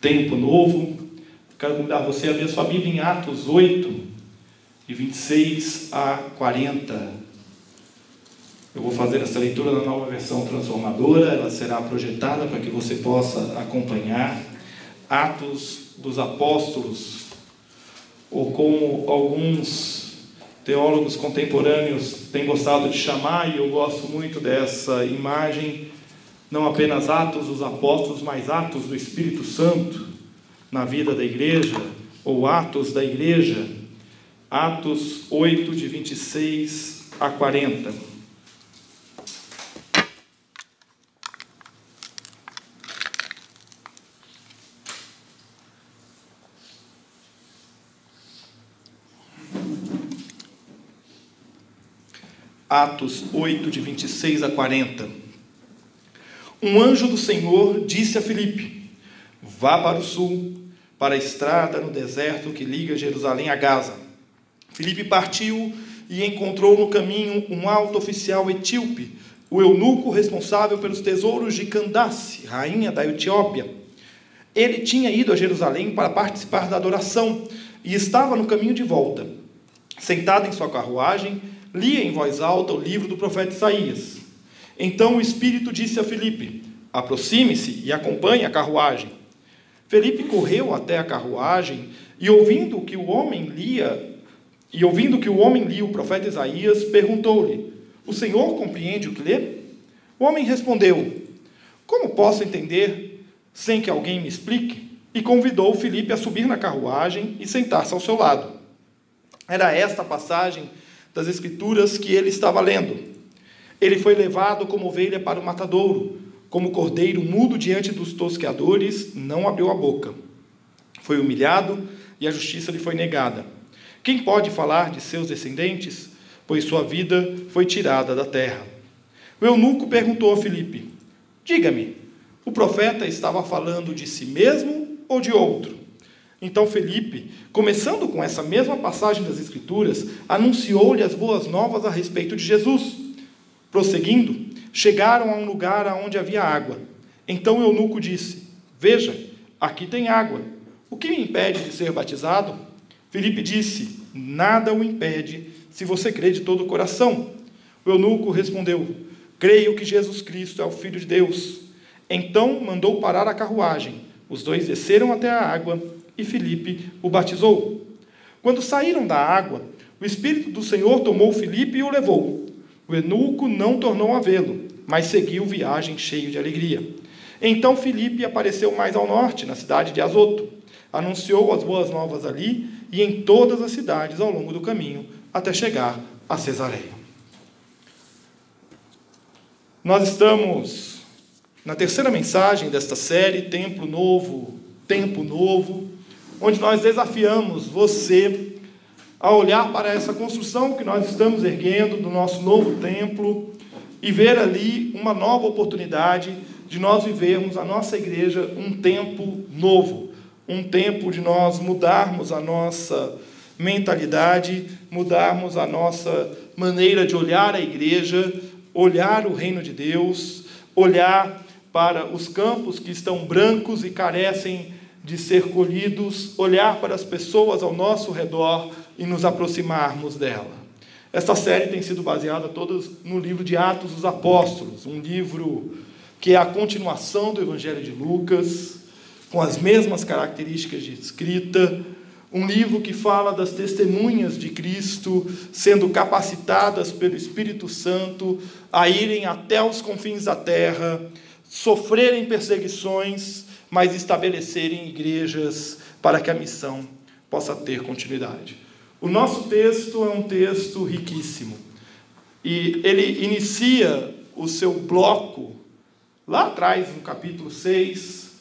tempo novo. Quero convidar você a ver sua Bíblia em Atos 8, de 26 a 40. Eu vou fazer essa leitura na nova versão transformadora, ela será projetada para que você possa acompanhar. Atos dos Apóstolos, ou como alguns teólogos contemporâneos têm gostado de chamar, e eu gosto muito dessa imagem, não apenas Atos dos Apóstolos, mas Atos do Espírito Santo na vida da igreja, ou Atos da igreja, Atos 8, de 26 a 40. Atos 8, de 26 a 40. Um anjo do Senhor disse a Filipe: Vá para o sul, para a estrada no deserto que liga Jerusalém a Gaza. Filipe partiu e encontrou no caminho um alto oficial etíope, o eunuco responsável pelos tesouros de Candace, rainha da Etiópia. Ele tinha ido a Jerusalém para participar da adoração e estava no caminho de volta. Sentado em sua carruagem, lia em voz alta o livro do profeta Isaías. Então o Espírito disse a Felipe: Aproxime-se e acompanhe a carruagem. Felipe correu até a carruagem e ouvindo que o homem lia, e ouvindo que o homem lia o profeta Isaías, perguntou-lhe: O Senhor compreende o que lê? O homem respondeu: Como posso entender sem que alguém me explique? E convidou Felipe a subir na carruagem e sentar-se ao seu lado. Era esta a passagem das Escrituras que ele estava lendo. Ele foi levado como ovelha para o matadouro, como cordeiro mudo diante dos tosqueadores, não abriu a boca. Foi humilhado e a justiça lhe foi negada. Quem pode falar de seus descendentes? Pois sua vida foi tirada da terra. O eunuco perguntou a Filipe: Diga-me, o profeta estava falando de si mesmo ou de outro? Então Felipe, começando com essa mesma passagem das Escrituras, anunciou-lhe as boas novas a respeito de Jesus. Prosseguindo, chegaram a um lugar onde havia água. Então eunuco disse: Veja, aqui tem água. O que me impede de ser batizado? Felipe disse: Nada o impede, se você crê de todo o coração. O eunuco respondeu: Creio que Jesus Cristo é o Filho de Deus. Então mandou parar a carruagem. Os dois desceram até a água e Filipe o batizou. Quando saíram da água, o Espírito do Senhor tomou Filipe e o levou. O eunuco não tornou a vê-lo, mas seguiu viagem cheio de alegria. Então Filipe apareceu mais ao norte, na cidade de Azoto. Anunciou as boas novas ali e em todas as cidades ao longo do caminho, até chegar a Cesareia. Nós estamos na terceira mensagem desta série, Templo Novo, Tempo Novo, onde nós desafiamos você a olhar para essa construção que nós estamos erguendo do nosso novo templo e ver ali uma nova oportunidade de nós vivermos a nossa igreja um tempo novo, um tempo de nós mudarmos a nossa mentalidade, mudarmos a nossa maneira de olhar a igreja, olhar o reino de Deus, olhar para os campos que estão brancos e carecem de ser colhidos, olhar para as pessoas ao nosso redor e nos aproximarmos dela. Esta série tem sido baseada todas no livro de Atos dos Apóstolos, um livro que é a continuação do Evangelho de Lucas, com as mesmas características de escrita, um livro que fala das testemunhas de Cristo sendo capacitadas pelo Espírito Santo a irem até os confins da terra, sofrerem perseguições mas estabelecerem igrejas para que a missão possa ter continuidade. O nosso texto é um texto riquíssimo. E ele inicia o seu bloco lá atrás, no capítulo 6,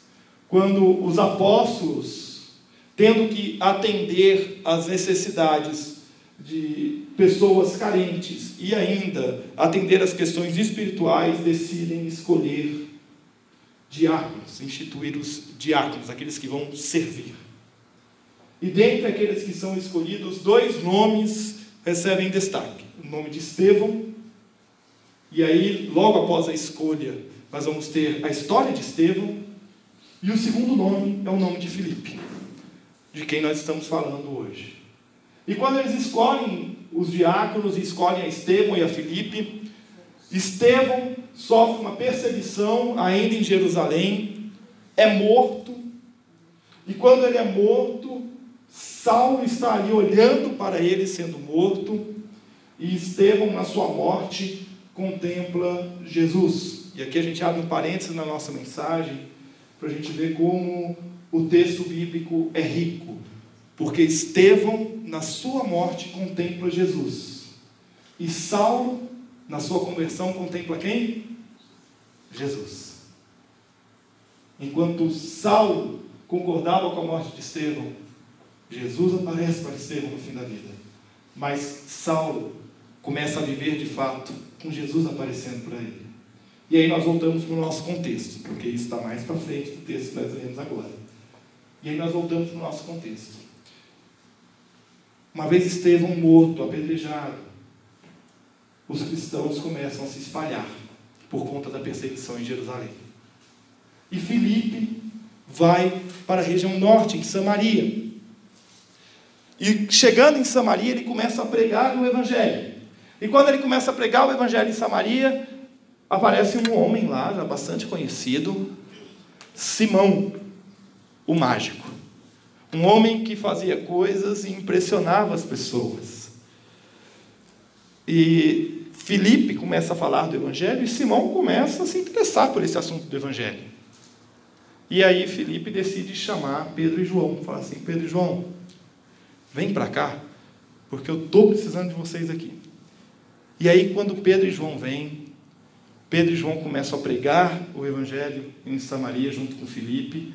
quando os apóstolos, tendo que atender às necessidades de pessoas carentes e ainda atender às questões espirituais, decidem escolher diáconos, instituir os diáconos, aqueles que vão servir. E dentre aqueles que são escolhidos, dois nomes recebem destaque: o nome de Estevão, e aí, logo após a escolha, nós vamos ter a história de Estevão, e o segundo nome é o nome de Filipe, de quem nós estamos falando hoje. E quando eles escolhem os diáconos, escolhem a Estevão e a Filipe, Estevão sofre uma perseguição ainda em Jerusalém, é morto, e quando ele é morto, Saulo está ali olhando para ele sendo morto, e Estevão, na sua morte, contempla Jesus. E aqui a gente abre um parênteses na nossa mensagem, para a gente ver como o texto bíblico é rico. Porque Estevão, na sua morte, contempla Jesus. E Saulo, na sua conversão, contempla quem? Jesus. Enquanto Saulo concordava com a morte de Estevão, Jesus aparece para Estevão no fim da vida. Mas Saulo começa a viver de fato com Jesus aparecendo para ele. E aí nós voltamos para o nosso contexto, porque isso está mais para frente do texto que nós lemos agora. E aí nós voltamos para o nosso contexto. Uma vez Estevão morto, apedrejado, os cristãos começam a se espalhar por conta da perseguição em Jerusalém. E Filipe vai para a região norte, em Samaria. E chegando em Samaria, ele começa a pregar o Evangelho. E quando ele começa a pregar o Evangelho em Samaria, aparece um homem lá, já bastante conhecido, Simão, o mágico. Um homem que fazia coisas e impressionava as pessoas. E Filipe começa a falar do Evangelho e Simão começa a se interessar por esse assunto do Evangelho. E aí Filipe decide chamar Pedro e João. Fala assim: Pedro e João, vem para cá, porque eu estou precisando de vocês aqui. E aí, quando Pedro e João vêm, Pedro e João começam a pregar o Evangelho em Samaria junto com Filipe.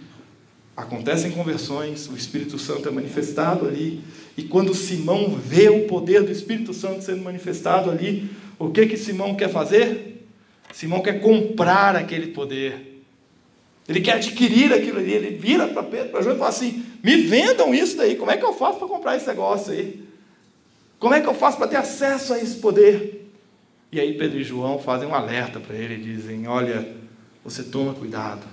Acontecem conversões, o Espírito Santo é manifestado ali. E quando Simão vê o poder do Espírito Santo sendo manifestado ali, o que que Simão quer fazer? Simão quer comprar aquele poder. Ele quer adquirir aquilo ali. Ele vira para Pedro, para João e fala assim: me vendam isso daí. Como é que eu faço para comprar esse negócio aí? Como é que eu faço para ter acesso a esse poder? E aí Pedro e João fazem um alerta para ele e dizem: Olha, você toma cuidado,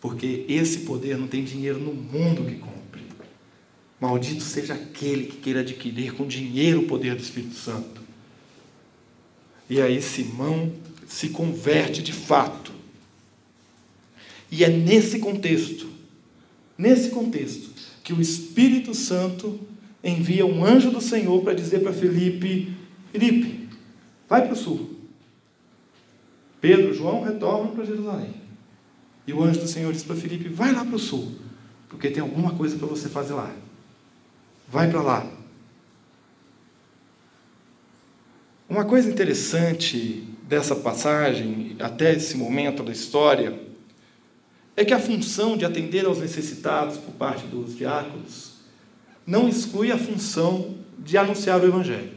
porque esse poder não tem dinheiro no mundo que compre. Maldito seja aquele que queira adquirir com dinheiro o poder do Espírito Santo. E aí Simão se converte de fato. E é nesse contexto, nesse contexto, que o Espírito Santo envia um anjo do Senhor para dizer para Felipe: Felipe, vai para o sul. Pedro e João retornam para Jerusalém. E o anjo do Senhor diz para Felipe: vai lá para o sul, porque tem alguma coisa para você fazer lá. Vai para lá. Uma coisa interessante dessa passagem, até esse momento da história, é que a função de atender aos necessitados por parte dos diáconos não exclui a função de anunciar o Evangelho.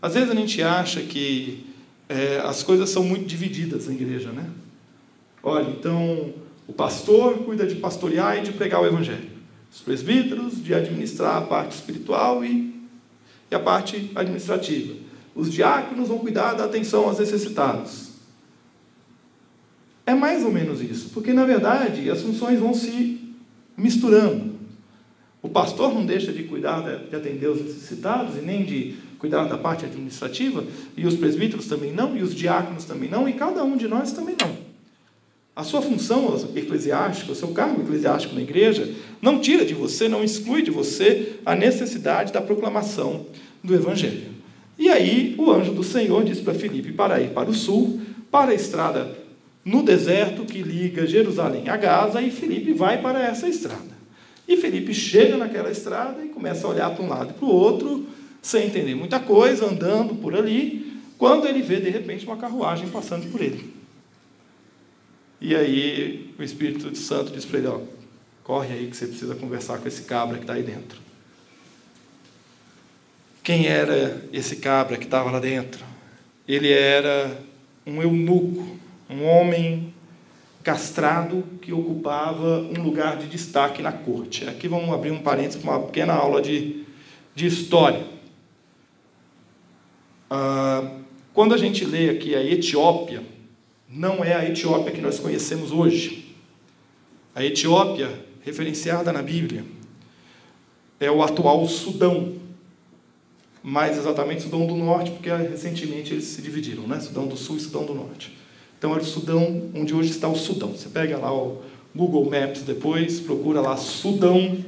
Às vezes a gente acha que é, as coisas são muito divididas na igreja, né? Olha, então o pastor cuida de pastorear e de pregar o Evangelho, os presbíteros de administrar a parte espiritual e, e a parte administrativa, os diáconos vão cuidar da atenção aos necessitados. É mais ou menos isso, porque na verdade as funções vão se misturando. O pastor não deixa de cuidar, de atender os necessitados e nem de cuidar da parte administrativa, e os presbíteros também não, e os diáconos também não, e cada um de nós também não. A sua função eclesiástica, o seu cargo eclesiástico na igreja, não tira de você, não exclui de você a necessidade da proclamação do Evangelho. E aí o anjo do Senhor diz para Filipe para ir para o sul, para a estrada no deserto que liga Jerusalém a Gaza, e Filipe vai para essa estrada. E Felipe chega naquela estrada e começa a olhar para um lado e para o outro, sem entender muita coisa, andando por ali, quando ele vê de repente uma carruagem passando por ele. E aí o Espírito Santo diz para ele: ó, corre aí que você precisa conversar com esse cabra que está aí dentro. Quem era esse cabra que estava lá dentro? Ele era um eunuco, um homem castrado que ocupava um lugar de destaque na corte. Aqui vamos abrir um parênteses para uma pequena aula de, de história. Ah, quando a gente lê aqui a Etiópia, não é a Etiópia que nós conhecemos hoje. A Etiópia, referenciada na Bíblia, é o atual Sudão, mais exatamente Sudão do Norte, porque recentemente eles se dividiram, né? Sudão do Sul e Sudão do Norte. Então era o Sudão, onde hoje está o Sudão. Você pega lá o Google Maps depois, procura lá Sudão,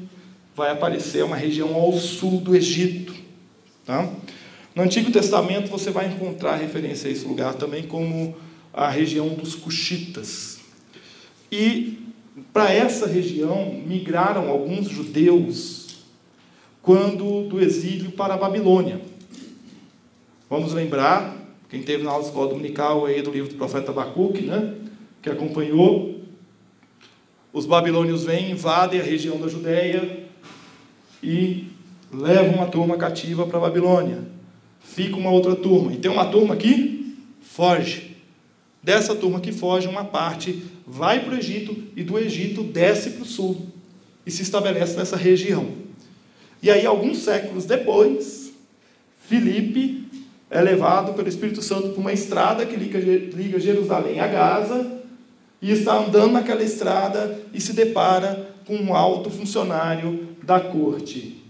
vai aparecer uma região ao sul do Egito. Tá? No Antigo Testamento você vai encontrar referência a esse lugar também como a região dos Cuxitas. E para essa região migraram alguns judeus quando do exílio para a Babilônia. Vamos lembrar quem teve na aula de escola dominical aí do livro do profeta Abacuque, né? Que acompanhou. Os babilônios vêm, invadem a região da Judéia e levam uma turma cativa para a Babilônia. Fica uma outra turma. E tem uma turma que foge. Dessa turma que foge, uma parte vai para o Egito e do Egito desce para o sul e se estabelece nessa região. E aí, alguns séculos depois, Filipe é levado pelo Espírito Santo por uma estrada que liga, Jerusalém a Gaza e está andando naquela estrada e se depara com um alto funcionário da corte.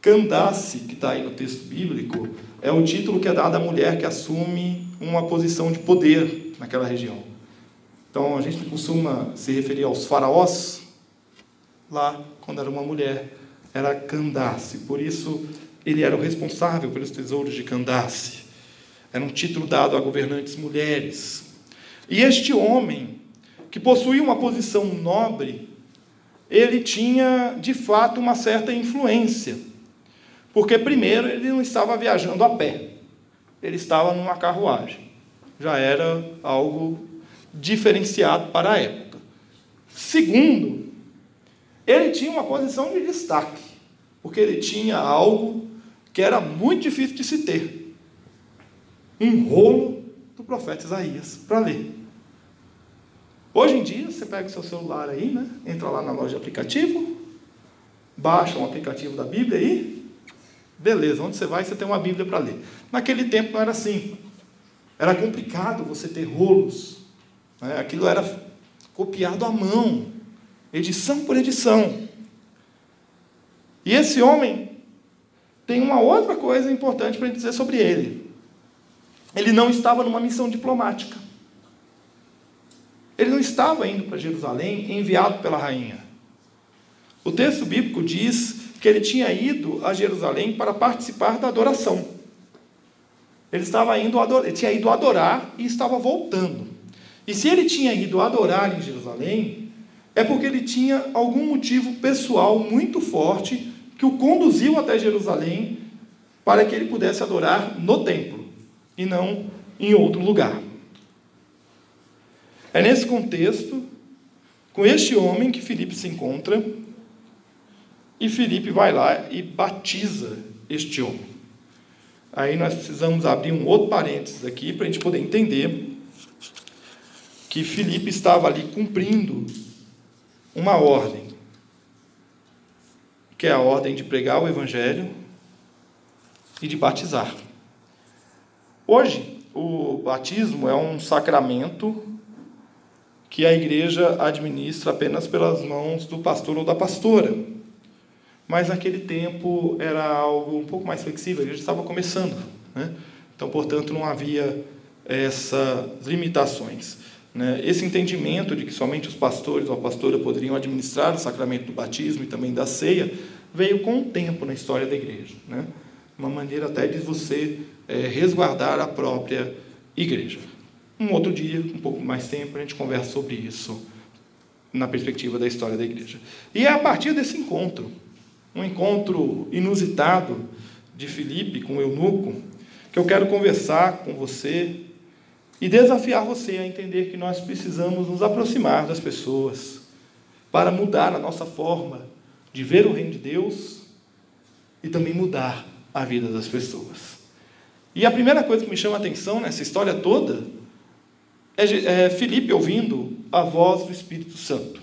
Candace, que está aí no texto bíblico, é o título que é dado à mulher que assume uma posição de poder naquela região. Então a gente costuma se referir aos faraós, lá, quando era uma mulher, era Candace. Por isso ele era o responsável pelos tesouros de Candace. Era um título dado a governantes mulheres. E este homem, que possuía uma posição nobre, ele tinha de fato uma certa influência. Porque, primeiro, ele não estava viajando a pé, ele estava numa carruagem. Já era algo diferenciado para a época. Segundo, ele tinha uma posição de destaque, porque ele tinha algo que era muito difícil de se ter. Um rolo do profeta Isaías para ler. Hoje em dia, você pega o seu celular aí, né? entra lá na loja de aplicativo, baixa um aplicativo da Bíblia aí, beleza, onde você vai, você tem uma Bíblia para ler. Naquele tempo não era assim. Era complicado você ter rolos. Né? Aquilo era copiado à mão, edição por edição. E esse homem tem uma outra coisa importante para dizer sobre ele. Ele não estava numa missão diplomática. Ele não estava indo para Jerusalém enviado pela rainha. O texto bíblico diz que ele tinha ido a Jerusalém para participar da adoração. Ele estava indo adorar, tinha ido adorar e estava voltando. E se ele tinha ido adorar em Jerusalém, é porque ele tinha algum motivo pessoal muito forte que o conduziu até Jerusalém para que ele pudesse adorar no templo e não em outro lugar. É nesse contexto, com este homem, que Filipe se encontra, e Filipe vai lá e batiza este homem. Aí nós precisamos abrir um outro parênteses aqui para a gente poder entender que Filipe estava ali cumprindo uma ordem que é a ordem de pregar o Evangelho e de batizar. Hoje, o batismo é um sacramento que a igreja administra apenas pelas mãos do pastor ou da pastora. Mas naquele tempo era algo um pouco mais flexível, a igreja estava começando. Né? Então, portanto, não havia essas limitações. Né? Esse entendimento de que somente os pastores ou a pastora poderiam administrar o sacramento do batismo e também da ceia veio com o tempo na história da igreja. Né? Uma maneira até de você é, resguardar a própria igreja. Um outro dia, um pouco mais tempo, a gente conversa sobre isso na perspectiva da história da igreja. E é a partir desse encontro, um encontro inusitado de Filipe com o eunuco, que eu quero conversar com você e desafiar você a entender que nós precisamos nos aproximar das pessoas para mudar a nossa forma de ver o reino de Deus e também mudar a vida das pessoas. E a primeira coisa que me chama a atenção nessa história toda é, é Felipe ouvindo a voz do Espírito Santo.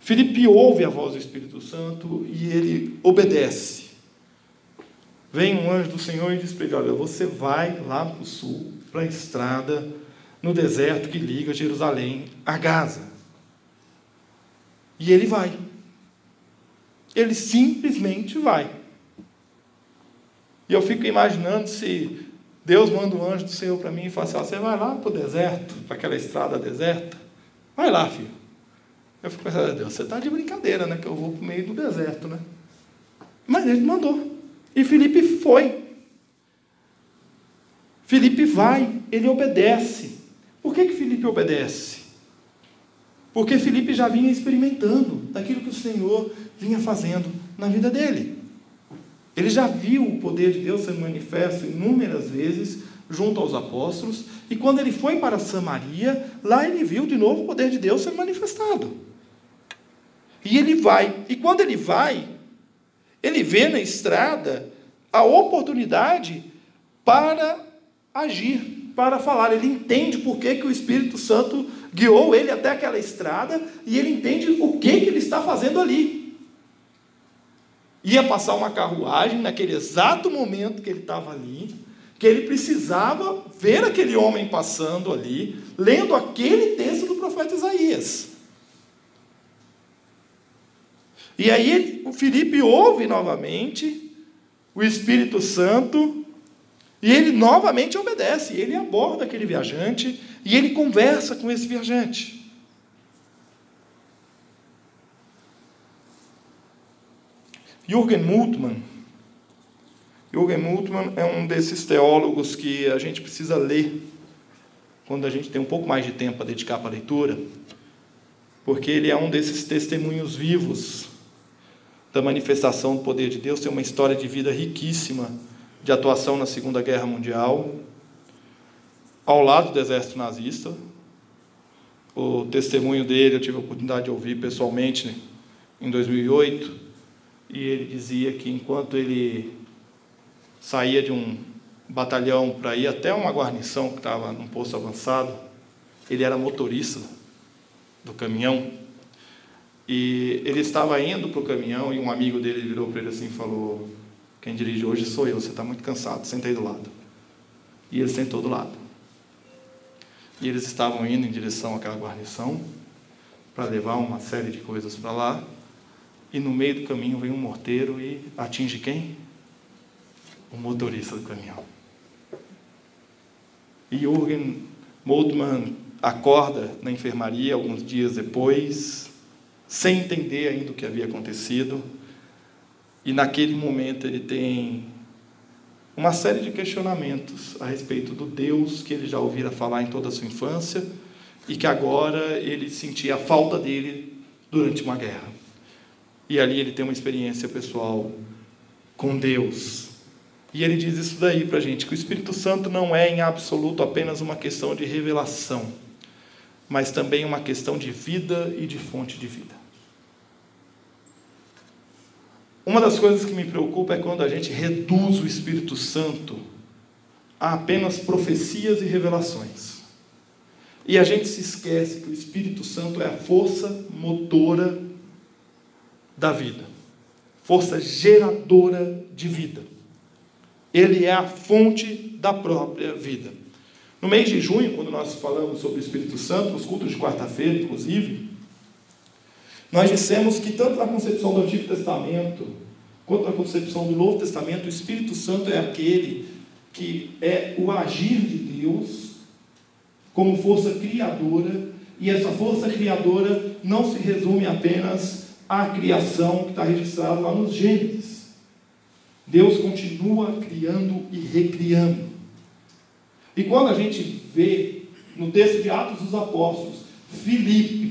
Felipe ouve a voz do Espírito Santo e ele obedece. Vem um anjo do Senhor e diz para ele: Olha, você vai lá para o sul, para a estrada, no deserto que liga Jerusalém a Gaza. E ele vai. Ele simplesmente vai. E eu fico imaginando se Deus manda um anjo do Senhor para mim e fala assim: você vai lá para o deserto, para aquela estrada deserta. Vai lá, filho. Eu fico pensando, Deus, você está de brincadeira, né? Que eu vou para o meio do deserto, né? Mas ele mandou. E Felipe foi. Felipe vai, ele obedece. Por que, que Felipe obedece? Porque Felipe já vinha experimentando daquilo que o Senhor vinha fazendo na vida dele. Ele já viu o poder de Deus sendo manifesto inúmeras vezes junto aos apóstolos, e quando ele foi para Samaria, lá ele viu de novo o poder de Deus sendo manifestado. E ele vai, e quando ele vai, ele vê na estrada a oportunidade para agir, para falar. Ele entende por que, que o Espírito Santo guiou ele até aquela estrada e ele entende o que, que ele está fazendo ali ia passar uma carruagem naquele exato momento que ele estava ali, que ele precisava ver aquele homem passando ali, lendo aquele texto do profeta Isaías. E aí o Felipe ouve novamente o Espírito Santo e ele novamente obedece, ele aborda aquele viajante e ele conversa com esse viajante. Jürgen Moltmann. Jürgen Moltmann é um desses teólogos que a gente precisa ler quando a gente tem um pouco mais de tempo para dedicar para a leitura, porque ele é um desses testemunhos vivos da manifestação do poder de Deus, tem uma história de vida riquíssima de atuação na Segunda Guerra Mundial, ao lado do exército nazista. O testemunho dele eu tive a oportunidade de ouvir pessoalmente em 2008 e ele dizia que enquanto ele saía de um batalhão para ir até uma guarnição que estava num posto avançado, ele era motorista do caminhão e ele estava indo para o caminhão e um amigo dele virou para ele assim e falou: Quem dirige hoje sou eu, você está muito cansado, senta aí do lado. E ele sentou do lado. E eles estavam indo em direção àquela guarnição para levar uma série de coisas para lá e no meio do caminho vem um morteiro e atinge quem? O motorista do caminhão. E Jürgen Moltmann acorda na enfermaria alguns dias depois, sem entender ainda o que havia acontecido, e naquele momento ele tem uma série de questionamentos a respeito do Deus que ele já ouvira falar em toda a sua infância e que agora ele sentia a falta dele durante uma guerra. E ali ele tem uma experiência pessoal com Deus. E ele diz isso daí para a gente: que o Espírito Santo não é em absoluto apenas uma questão de revelação, mas também uma questão de vida e de fonte de vida. Uma das coisas que me preocupa é quando a gente reduz o Espírito Santo a apenas profecias e revelações. E a gente se esquece que o Espírito Santo é a força motora da vida, força geradora de vida. Ele é a fonte da própria vida. No mês de junho, quando nós falamos sobre o Espírito Santo, nos cultos de quarta-feira, inclusive, nós dissemos que tanto na concepção do Antigo Testamento, quanto na concepção do Novo Testamento, o Espírito Santo é aquele que é o agir de Deus como força criadora, e essa força criadora não se resume apenas a criação que está registrada lá nos Gênesis. Deus continua criando e recriando. E quando a gente vê no texto de Atos dos Apóstolos, Filipe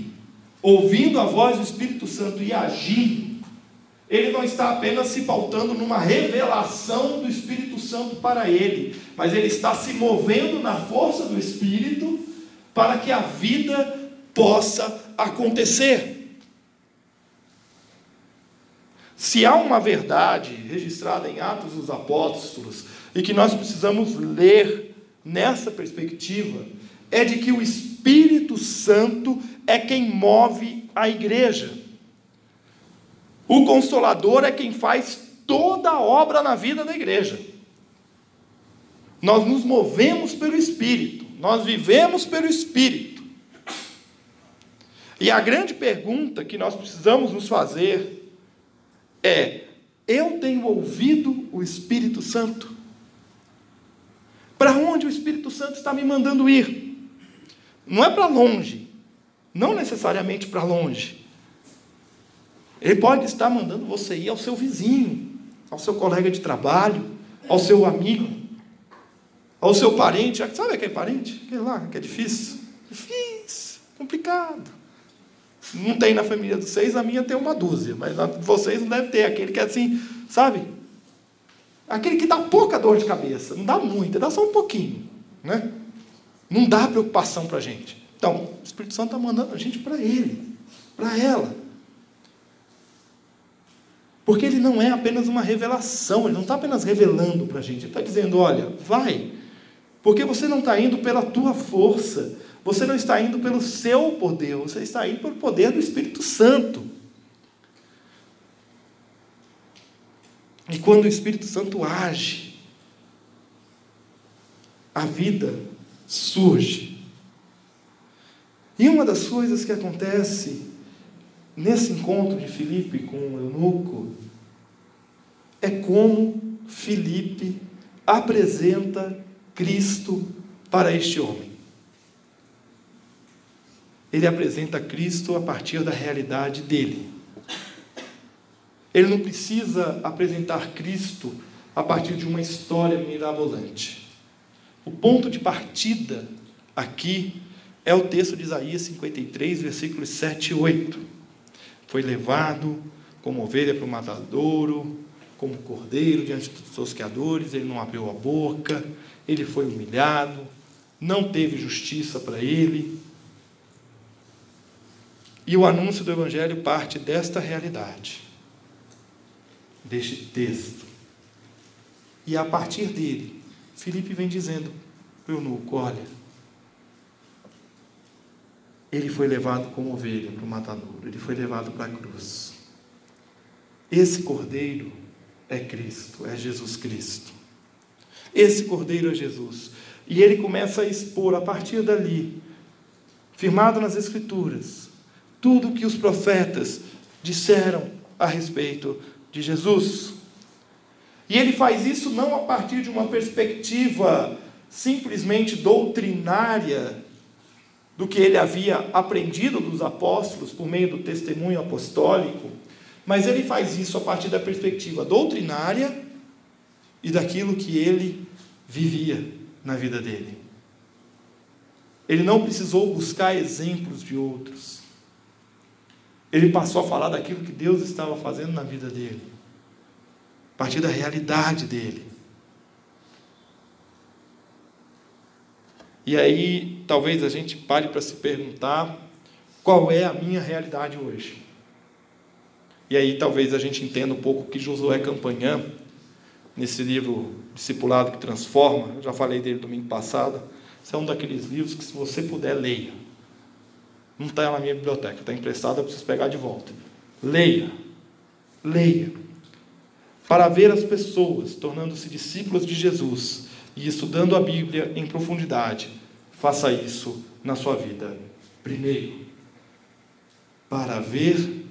ouvindo a voz do Espírito Santo e agindo, ele não está apenas se pautando numa revelação do Espírito Santo para ele, mas ele está se movendo na força do Espírito para que a vida possa acontecer. Se há uma verdade registrada em Atos dos Apóstolos e que nós precisamos ler nessa perspectiva, é de que o Espírito Santo é quem move a igreja. O Consolador é quem faz toda a obra na vida da igreja. Nós nos movemos pelo Espírito, nós vivemos pelo Espírito. E a grande pergunta que nós precisamos nos fazer é: eu tenho ouvido o Espírito Santo? Para onde o Espírito Santo está me mandando ir? Não é para longe, não necessariamente para longe. Ele pode estar mandando você ir ao seu vizinho, ao seu colega de trabalho, ao seu amigo, ao seu parente. Sabe aquele parente? Aquele lá que é difícil? Difícil, complicado. Não tem na família dos seis, a minha tem uma dúzia, mas na de vocês não deve ter. Aquele que é assim, sabe? Aquele que dá pouca dor de cabeça, não dá muita, dá só um pouquinho. Né? Não dá preocupação para a gente. Então, o Espírito Santo está mandando a gente para ele, para ela. Porque ele não é apenas uma revelação, ele não está apenas revelando para a gente, ele está dizendo: olha, vai, porque você não está indo pela tua força, você não está indo pelo seu poder, você está indo pelo poder do Espírito Santo. E quando o Espírito Santo age, a vida surge. E uma das coisas que acontece nesse encontro de Filipe com o eunuco é como Filipe apresenta Cristo para este homem. Ele apresenta Cristo a partir da realidade dele. Ele não precisa apresentar Cristo a partir de uma história mirabolante. O ponto de partida aqui é o texto de Isaías 53, versículos 7 e 8. Foi levado como ovelha para o matadouro, como cordeiro diante dos tosqueadores, ele não abriu a boca, ele foi humilhado, não teve justiça para ele. E o anúncio do Evangelho parte desta realidade, deste texto. E a partir dele, Filipe vem dizendo para o eunuco: olha, ele foi levado como ovelha para o matadouro, ele foi levado para a cruz. Esse cordeiro é Cristo, é Jesus Cristo. Esse cordeiro é Jesus. E ele começa a expor a partir dali, firmado nas Escrituras, tudo o que os profetas disseram a respeito de Jesus. E ele faz isso não a partir de uma perspectiva simplesmente doutrinária do que ele havia aprendido dos apóstolos por meio do testemunho apostólico, mas ele faz isso a partir da perspectiva doutrinária e daquilo que ele vivia na vida dele. Ele não precisou buscar exemplos de outros. Ele passou a falar daquilo que Deus estava fazendo na vida dele, a partir da realidade dele. E aí, talvez a gente pare para se perguntar qual é a minha realidade hoje. E aí talvez a gente entenda um pouco o que Josué Campanhã, nesse livro Discipulado que Transforma, eu já falei dele domingo passado, esse é um daqueles livros que se você puder, leia. Não está na minha biblioteca, está emprestado, eu preciso pegar de volta. Leia, leia, para ver as pessoas tornando-se discípulos de Jesus e estudando a Bíblia em profundidade. Faça isso na sua vida. Primeiro, para ver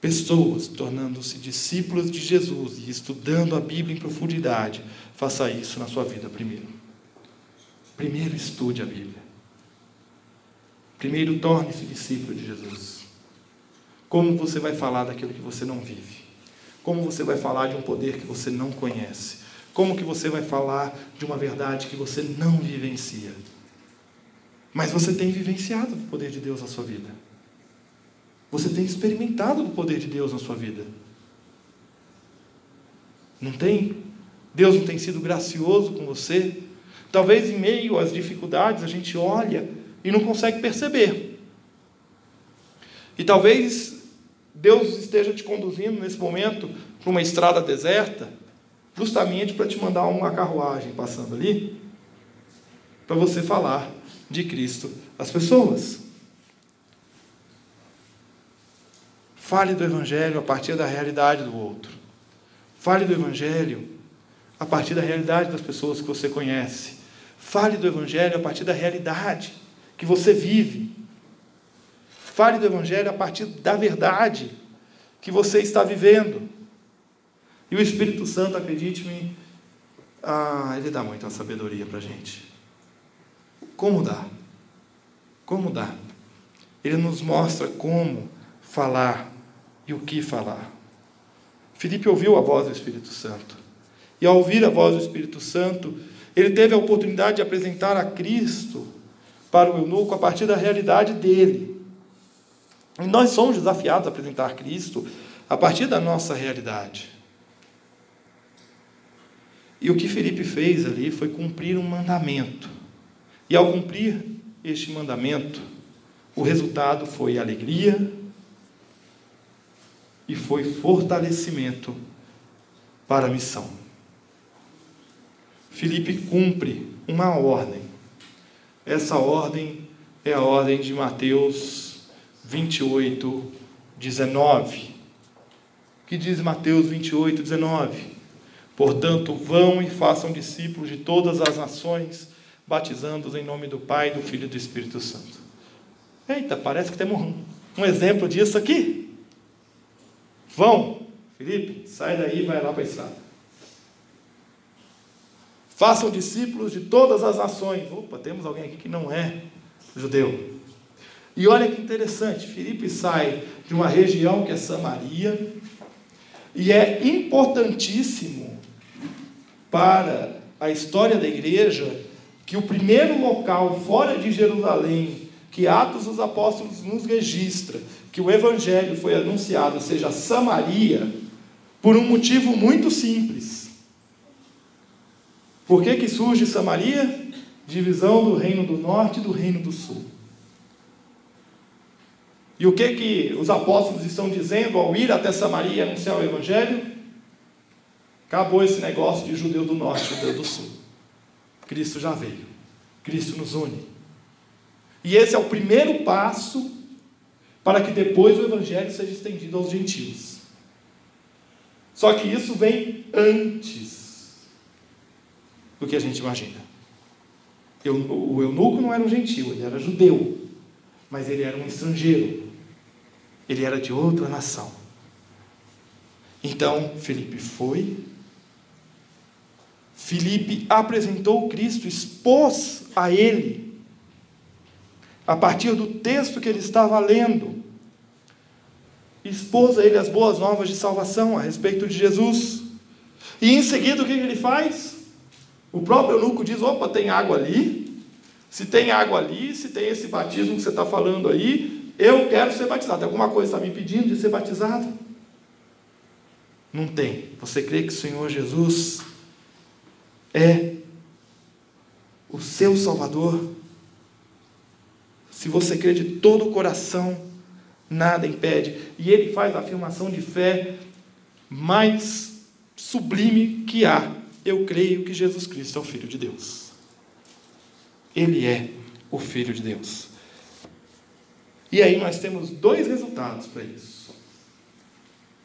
pessoas tornando-se discípulos de Jesus e estudando a Bíblia em profundidade, faça isso na sua vida primeiro. Primeiro estude a Bíblia. Primeiro torne-se discípulo de Jesus. Como você vai falar daquilo que você não vive? Como você vai falar de um poder que você não conhece? Como que você vai falar de uma verdade que você não vivencia? Mas você tem vivenciado o poder de Deus na sua vida. Você tem experimentado o poder de Deus na sua vida. Não tem? Deus não tem sido gracioso com você? Talvez em meio às dificuldades a gente olha e não consegue perceber. E talvez Deus esteja te conduzindo nesse momento para uma estrada deserta, justamente para te mandar uma carruagem passando ali, para você falar de Cristo às pessoas. Fale do Evangelho a partir da realidade do outro. Fale do Evangelho a partir da realidade das pessoas que você conhece. Fale do Evangelho a partir da realidade que você vive. Fale do Evangelho a partir da verdade que você está vivendo. E o Espírito Santo, acredite-me, ah, ele dá muita sabedoria para a gente. Como dá? Como dá? Ele nos mostra como falar e o que falar. Filipe ouviu a voz do Espírito Santo. E ao ouvir a voz do Espírito Santo, ele teve a oportunidade de apresentar a Cristo para o eunuco a partir da realidade dele. E nós somos desafiados a apresentar Cristo a partir da nossa realidade. E o que Felipe fez ali foi cumprir um mandamento. E ao cumprir este mandamento, o resultado foi alegria e foi fortalecimento para a missão. Felipe cumpre uma ordem. Essa ordem é a ordem de Mateus 28, 19. Que diz Mateus 28, 19? Portanto, vão e façam discípulos de todas as nações, batizando-os em nome do Pai, do Filho e do Espírito Santo. Eita, parece que temos um, um exemplo disso aqui. Vão, Felipe, sai daí e vai lá para a estrada. Façam discípulos de todas as nações. Opa, temos alguém aqui que não é judeu. E olha que interessante, Filipe sai de uma região que é Samaria, e é importantíssimo para a história da igreja que o primeiro local fora de Jerusalém que Atos dos Apóstolos nos registra que o evangelho foi anunciado seja Samaria, por um motivo muito simples. Por que, que surge Samaria? Divisão do reino do norte e do reino do sul. E o que que os apóstolos estão dizendo ao ir até Samaria anunciar o evangelho? Acabou esse negócio de judeu do norte, judeu do sul. Cristo já veio. Cristo nos une. E esse é o primeiro passo para que depois o evangelho seja estendido aos gentios. Só que isso vem antes do que a gente imagina. Eu, o eunuco não era um gentio, ele era judeu, mas ele era um estrangeiro. Ele era de outra nação. Então, Felipe foi. Felipe apresentou Cristo, expôs a ele, a partir do texto que ele estava lendo, expôs a ele as boas novas de salvação a respeito de Jesus. E em seguida, o que ele faz? O próprio eunuco diz: opa, tem água ali. Se tem água ali, se tem esse batismo que você está falando aí, eu quero ser batizado. Tem alguma coisa está me impedindo de ser batizado? Não tem. Você crê que o Senhor Jesus é o seu Salvador? Se você crê de todo o coração, nada impede. E ele faz a afirmação de fé mais sublime que há. Eu creio que Jesus Cristo é o Filho de Deus. Ele é o Filho de Deus. E aí nós temos dois resultados para isso.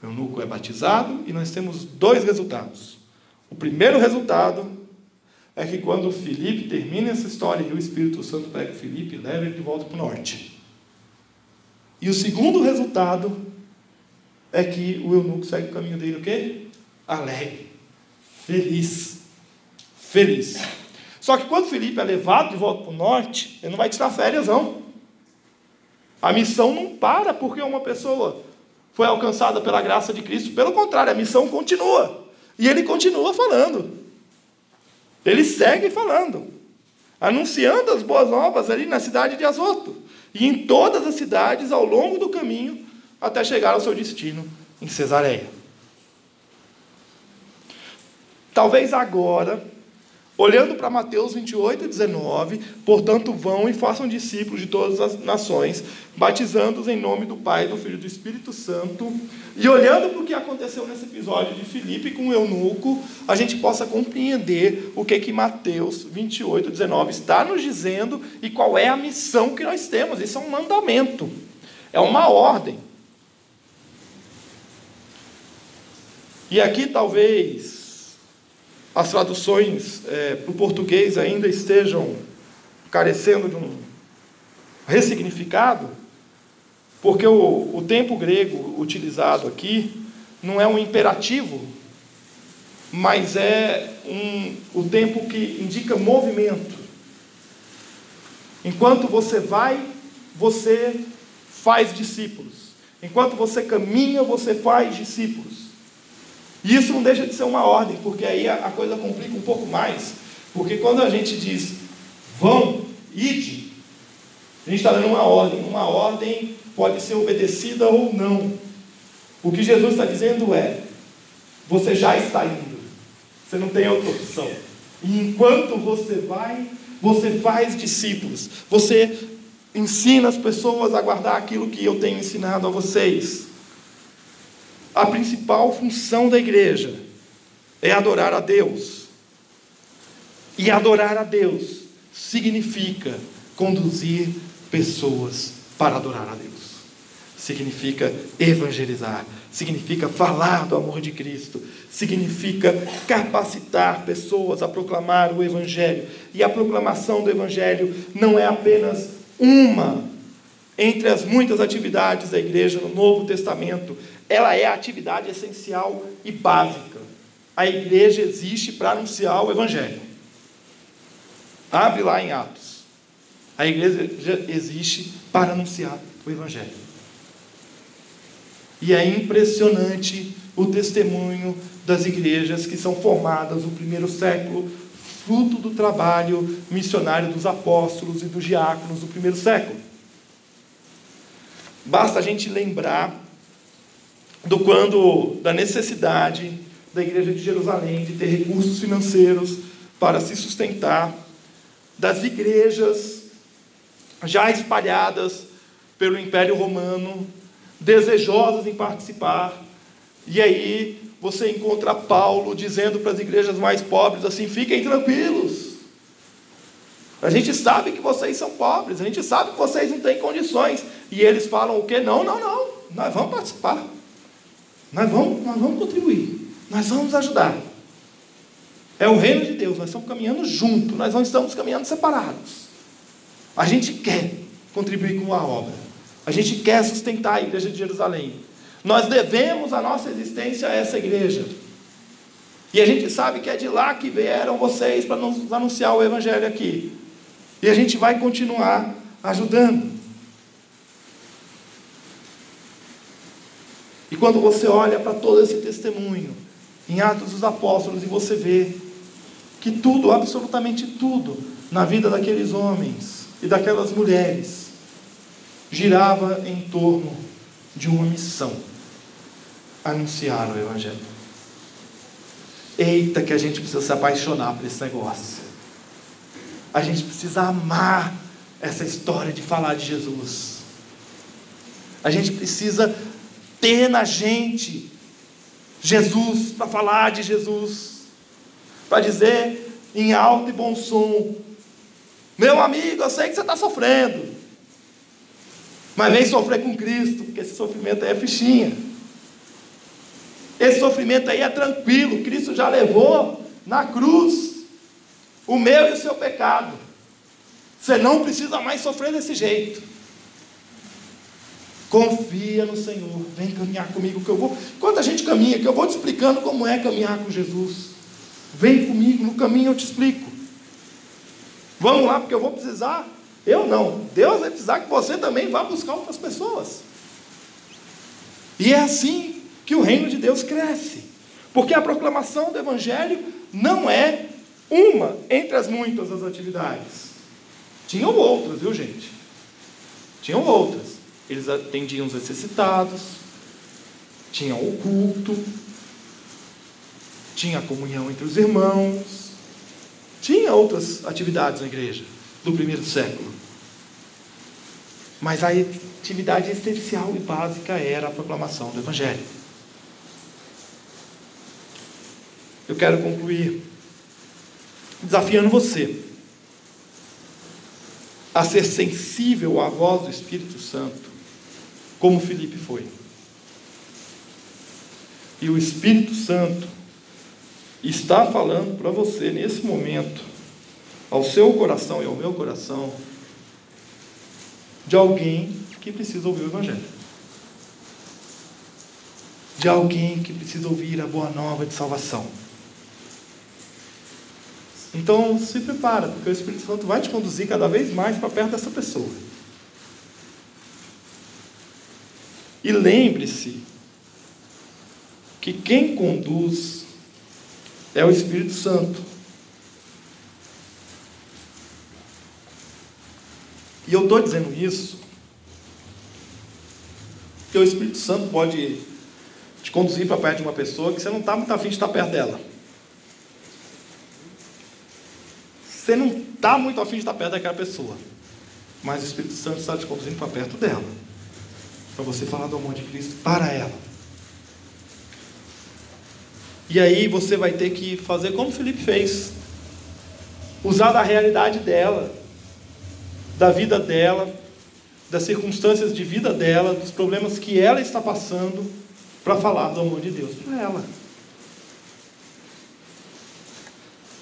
O eunuco é batizado e nós temos dois resultados. O primeiro resultado é que quando Filipe termina essa história e o Espírito Santo pega o Filipe e leva ele de volta para o norte. E o segundo resultado é que o eunuco segue o caminho dele o quê? Alegre, feliz, feliz. Só que quando Filipe é levado de volta para o norte, ele não vai tirar férias não. A missão não para porque uma pessoa foi alcançada pela graça de Cristo. Pelo contrário, a missão continua. E ele continua falando. Ele segue falando. Anunciando as boas novas ali na cidade de Azoto. E em todas as cidades ao longo do caminho até chegar ao seu destino em Cesareia. Talvez agora, olhando para Mateus 28 e 19, portanto, vão e façam discípulos de todas as nações, batizando-os em nome do Pai, do Filho e do Espírito Santo, e olhando para o que aconteceu nesse episódio de Filipe com o eunuco, a gente possa compreender o que que Mateus 28, 19 está nos dizendo e qual é a missão que nós temos. Isso é um mandamento, é uma ordem. E aqui talvez as traduções é, para o português ainda estejam carecendo de um ressignificado, porque o, o tempo grego utilizado aqui não é um imperativo, mas é um, o tempo que indica movimento. Enquanto você vai, você faz discípulos. Enquanto você caminha, você faz discípulos. E isso não deixa de ser uma ordem, porque aí a, coisa complica um pouco mais. Porque quando a gente diz vão, ide, a gente está dando uma ordem. Uma ordem pode ser obedecida ou não. O que Jesus está dizendo é: você já está indo, você não tem outra opção. E enquanto você vai, você faz discípulos, você ensina as pessoas a guardar aquilo que eu tenho ensinado a vocês a principal função da igreja é adorar a Deus. E adorar a Deus significa conduzir pessoas para adorar a Deus. Significa evangelizar, significa falar do amor de Cristo, significa capacitar pessoas a proclamar o Evangelho. E a proclamação do Evangelho não é apenas uma entre as muitas atividades da igreja no Novo Testamento, ela é a atividade essencial e básica. A igreja existe para anunciar o Evangelho. Abre lá em Atos. A igreja existe para anunciar o Evangelho. E é impressionante o testemunho das igrejas que são formadas no primeiro século, fruto do trabalho missionário dos apóstolos e dos diáconos do primeiro século. Basta a gente lembrar do quando da necessidade da igreja de Jerusalém de ter recursos financeiros para se sustentar, das igrejas já espalhadas pelo Império Romano, desejosas em participar. E aí você encontra Paulo dizendo para as igrejas mais pobres assim: fiquem tranquilos. A gente sabe que vocês são pobres, a gente sabe que vocês não têm condições. E eles falam o quê? Não, não, não, nós vamos participar. Nós vamos, nós vamos contribuir. Nós vamos ajudar. É o reino de Deus. Nós estamos caminhando junto. Nós não estamos caminhando separados. A gente quer contribuir com a obra. A gente quer sustentar a igreja de Jerusalém. Nós devemos a nossa existência a essa igreja. E a gente sabe que é de lá que vieram vocês para nos anunciar o evangelho aqui. E a gente vai continuar ajudando. E quando você olha para todo esse testemunho, em Atos dos Apóstolos, e você vê que tudo, absolutamente tudo, na vida daqueles homens e daquelas mulheres, girava em torno de uma missão: anunciar o Evangelho. Eita, que a gente precisa se apaixonar por esse negócio. A gente precisa amar essa história de falar de Jesus. A gente precisa ter na gente Jesus, para falar de Jesus, para dizer em alto e bom som: Meu amigo, eu sei que você está sofrendo, mas vem sofrer com Cristo, porque esse sofrimento aí é fichinha. Esse sofrimento aí é tranquilo, Cristo já levou na cruz o meu e o seu pecado. Você não precisa mais sofrer desse jeito. Confia no Senhor, vem caminhar comigo que eu vou. Quando a gente caminha, que eu vou te explicando como é caminhar com Jesus. Vem comigo, no caminho eu te explico. Vamos lá, porque eu vou precisar. Eu não. Deus vai precisar que você também vá buscar outras pessoas. E é assim que o reino de Deus cresce. Porque a proclamação do Evangelho não é uma entre as muitas das atividades. Tinham outras, viu gente? Tinham outras. Eles atendiam os necessitados, tinham o culto, tinha a comunhão entre os irmãos, tinha outras atividades na igreja do primeiro século. Mas a atividade essencial e básica era a proclamação do Evangelho. Eu quero concluir desafiando você a ser sensível à voz do Espírito Santo, como Felipe foi. E o Espírito Santo está falando para você nesse momento, ao seu coração e ao meu coração, de alguém que precisa ouvir o Evangelho. De alguém que precisa ouvir a boa nova de salvação. Então se prepara, porque o Espírito Santo vai te conduzir cada vez mais para perto dessa pessoa. E lembre-se que quem conduz é o Espírito Santo. E eu estou dizendo isso porque o Espírito Santo pode te conduzir para perto de uma pessoa que você não está muito afim de estar perto dela. Você não está muito afim de estar perto daquela pessoa. Mas o Espírito Santo está te conduzindo para perto dela. Para você falar do amor de Cristo para ela. E aí você vai ter que fazer como Felipe fez. Usar da realidade dela, da vida dela, das circunstâncias de vida dela, dos problemas que ela está passando, para falar do amor de Deus para ela.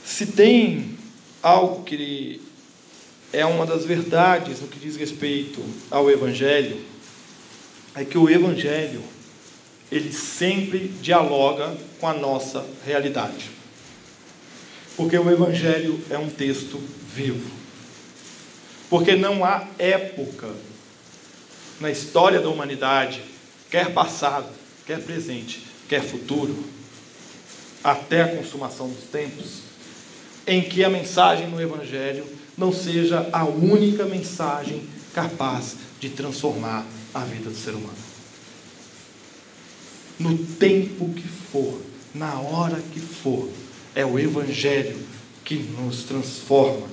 Se tem algo que é uma das verdades no que diz respeito ao Evangelho, é que o Evangelho ele sempre dialoga com a nossa realidade. Porque o Evangelho é um texto vivo. Porque não há época na história da humanidade, quer passado, quer presente, quer futuro, até a consumação dos tempos, em que a mensagem no Evangelho não seja a única mensagem capaz de transformar a vida do ser humano. No tempo que for, na hora que for, é o Evangelho que nos transforma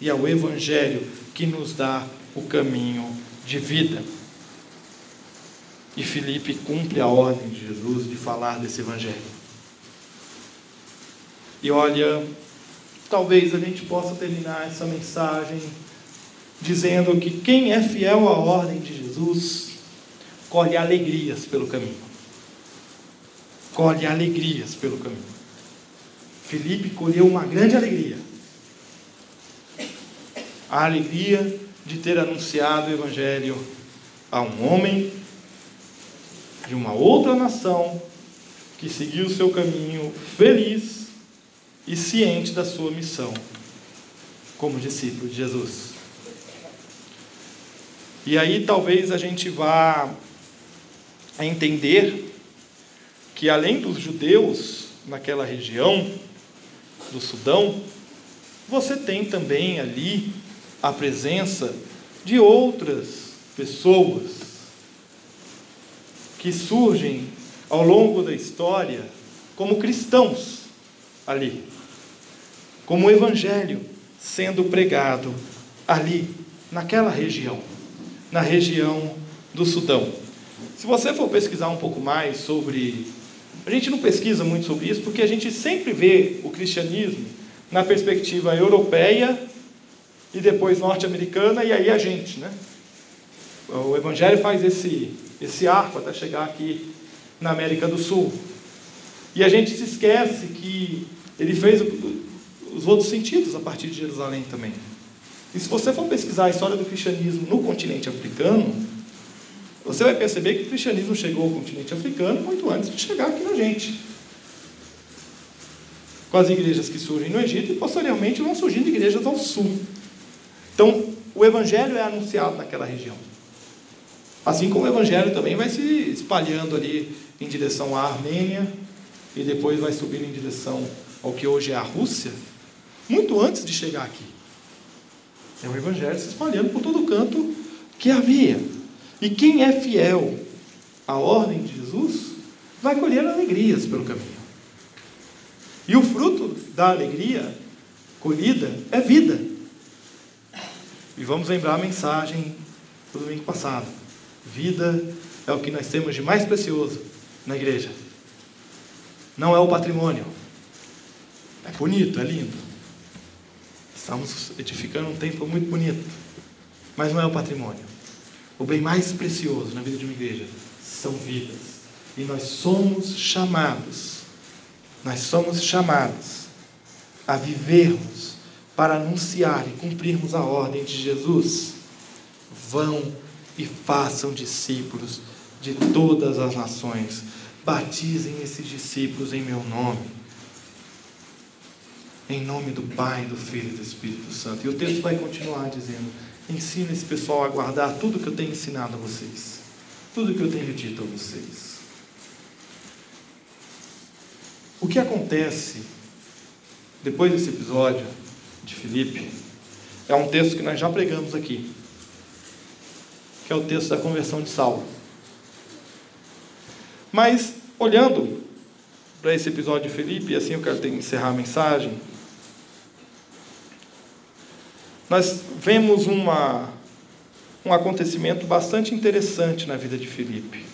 e é o Evangelho que nos dá o caminho de vida. E Felipe cumpre a ordem de Jesus de falar desse Evangelho. E olha, talvez a gente possa terminar essa mensagem dizendo que quem é fiel à ordem de Jesus colhe alegrias pelo caminho. Colhe alegrias pelo caminho. Felipe colheu uma grande alegria. A alegria de ter anunciado o Evangelho a um homem de uma outra nação que seguiu o seu caminho feliz e ciente da sua missão como discípulo de Jesus. E aí talvez a gente vá entender que além dos judeus naquela região do Sudão, você tem também ali a presença de outras pessoas que surgem ao longo da história como cristãos ali, como o evangelho sendo pregado ali, naquela região, na região do Sudão. Se você for pesquisar um pouco mais sobre. A gente não pesquisa muito sobre isso, porque a gente sempre vê o cristianismo na perspectiva europeia e depois norte-americana, e aí a gente, né? O Evangelho faz esse, esse arco até chegar aqui na América do Sul. E a gente se esquece que ele fez os outros sentidos a partir de Jerusalém também. E se você for pesquisar a história do cristianismo no continente africano, você vai perceber que o cristianismo chegou ao continente africano muito antes de chegar aqui na gente. Com as igrejas que surgem no Egito e posteriormente vão surgindo igrejas ao sul. Então, o evangelho é anunciado naquela região. Assim como o evangelho também vai se espalhando ali em direção à Armênia e depois vai subindo em direção ao que hoje é a Rússia, muito antes de chegar aqui. É o evangelho se espalhando por todo canto que havia. E quem é fiel à ordem de Jesus vai colher alegrias pelo caminho. E o fruto da alegria colhida é vida. E vamos lembrar a mensagem do domingo passado. Vida é o que nós temos de mais precioso na igreja. Não é o patrimônio. É bonito, é lindo. Estamos edificando um templo muito bonito. Mas não é o patrimônio. O bem mais precioso na vida de uma igreja são vidas. E nós somos chamados, nós somos chamados a vivermos para anunciar e cumprirmos a ordem de Jesus. Vão e façam discípulos de todas as nações. Batizem esses discípulos em meu nome. Em nome do Pai, do Filho e do Espírito Santo. E o texto vai continuar dizendo: ensina esse pessoal a guardar tudo que eu tenho ensinado a vocês, tudo que eu tenho dito a vocês. O que acontece depois desse episódio de Filipe é um texto que nós já pregamos aqui, que é o texto da conversão de Saulo. Mas, olhando para esse episódio de Filipe, e assim eu quero encerrar a mensagem, nós vemos uma, um acontecimento bastante interessante na vida de Filipe.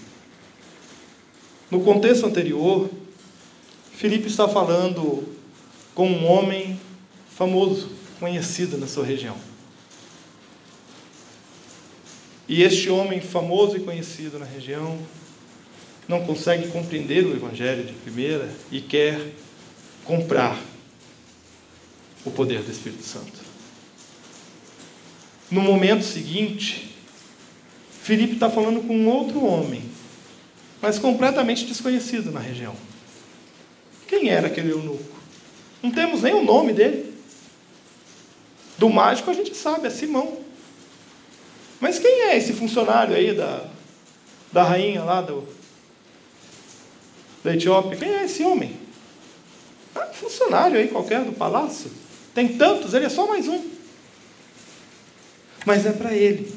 No contexto anterior, Filipe está falando com um homem famoso, conhecido na sua região. E este homem famoso e conhecido na região não consegue compreender o Evangelho de primeira e quer comprar o poder do Espírito Santo. No momento seguinte, Filipe está falando com um outro homem, mas completamente desconhecido na região. Quem era aquele eunuco? Não temos nem o nome dele. Do mágico a gente sabe, é Simão. Mas quem é esse funcionário aí da, da rainha lá do, da Etiópia? Quem é esse homem? Ah, funcionário aí qualquer do palácio. Tem tantos, ele é só mais um. Mas é para ele.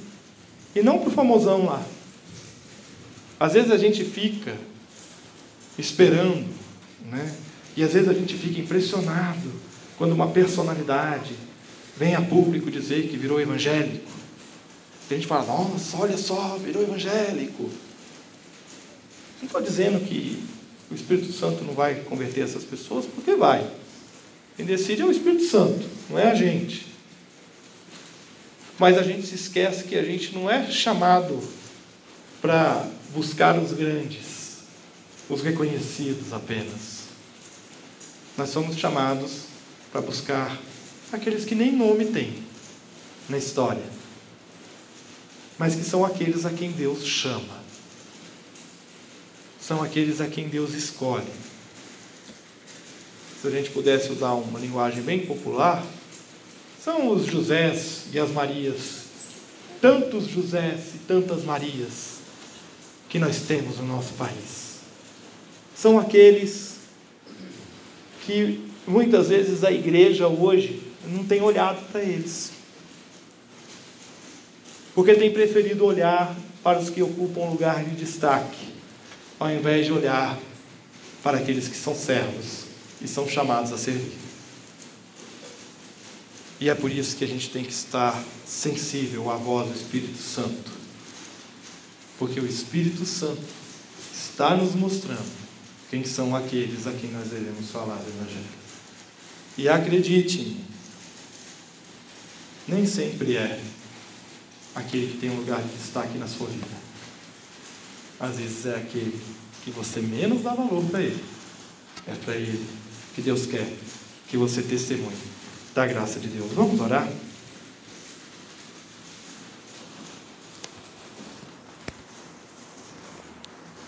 E não para o famosão lá. Às vezes a gente fica esperando né? E às vezes a gente fica impressionado quando uma personalidade vem a público dizer que virou evangélico. A gente fala, nossa, olha só, virou evangélico. Não estou dizendo que o Espírito Santo não vai converter essas pessoas, porque vai. Quem decide é o Espírito Santo, não é a gente. Mas a gente se esquece que a gente não é chamado para buscar os grandes, os reconhecidos apenas. Nós somos chamados para buscar aqueles que nem nome têm na história, mas que são aqueles a quem Deus chama, são aqueles a quem Deus escolhe. Se a gente pudesse usar uma linguagem bem popular, são os Josés e as Marias, tantos Josés e tantas Marias que nós temos no nosso país. São aqueles que muitas vezes a igreja hoje não tem olhado para eles. Porque tem preferido olhar para os que ocupam lugar de destaque, ao invés de olhar para aqueles que são servos e são chamados a servir. E é por isso que a gente tem que estar sensível à voz do Espírito Santo. Porque o Espírito Santo está nos mostrando quem são aqueles a quem nós devemos falar do Evangelho. E acredite, nem sempre é aquele que tem um lugar de destaque na sua vida. Às vezes é aquele que você menos dá valor para ele. É para ele que Deus quer que você testemunhe da graça de Deus. Vamos orar?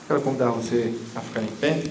Quero convidar você a ficar em pé.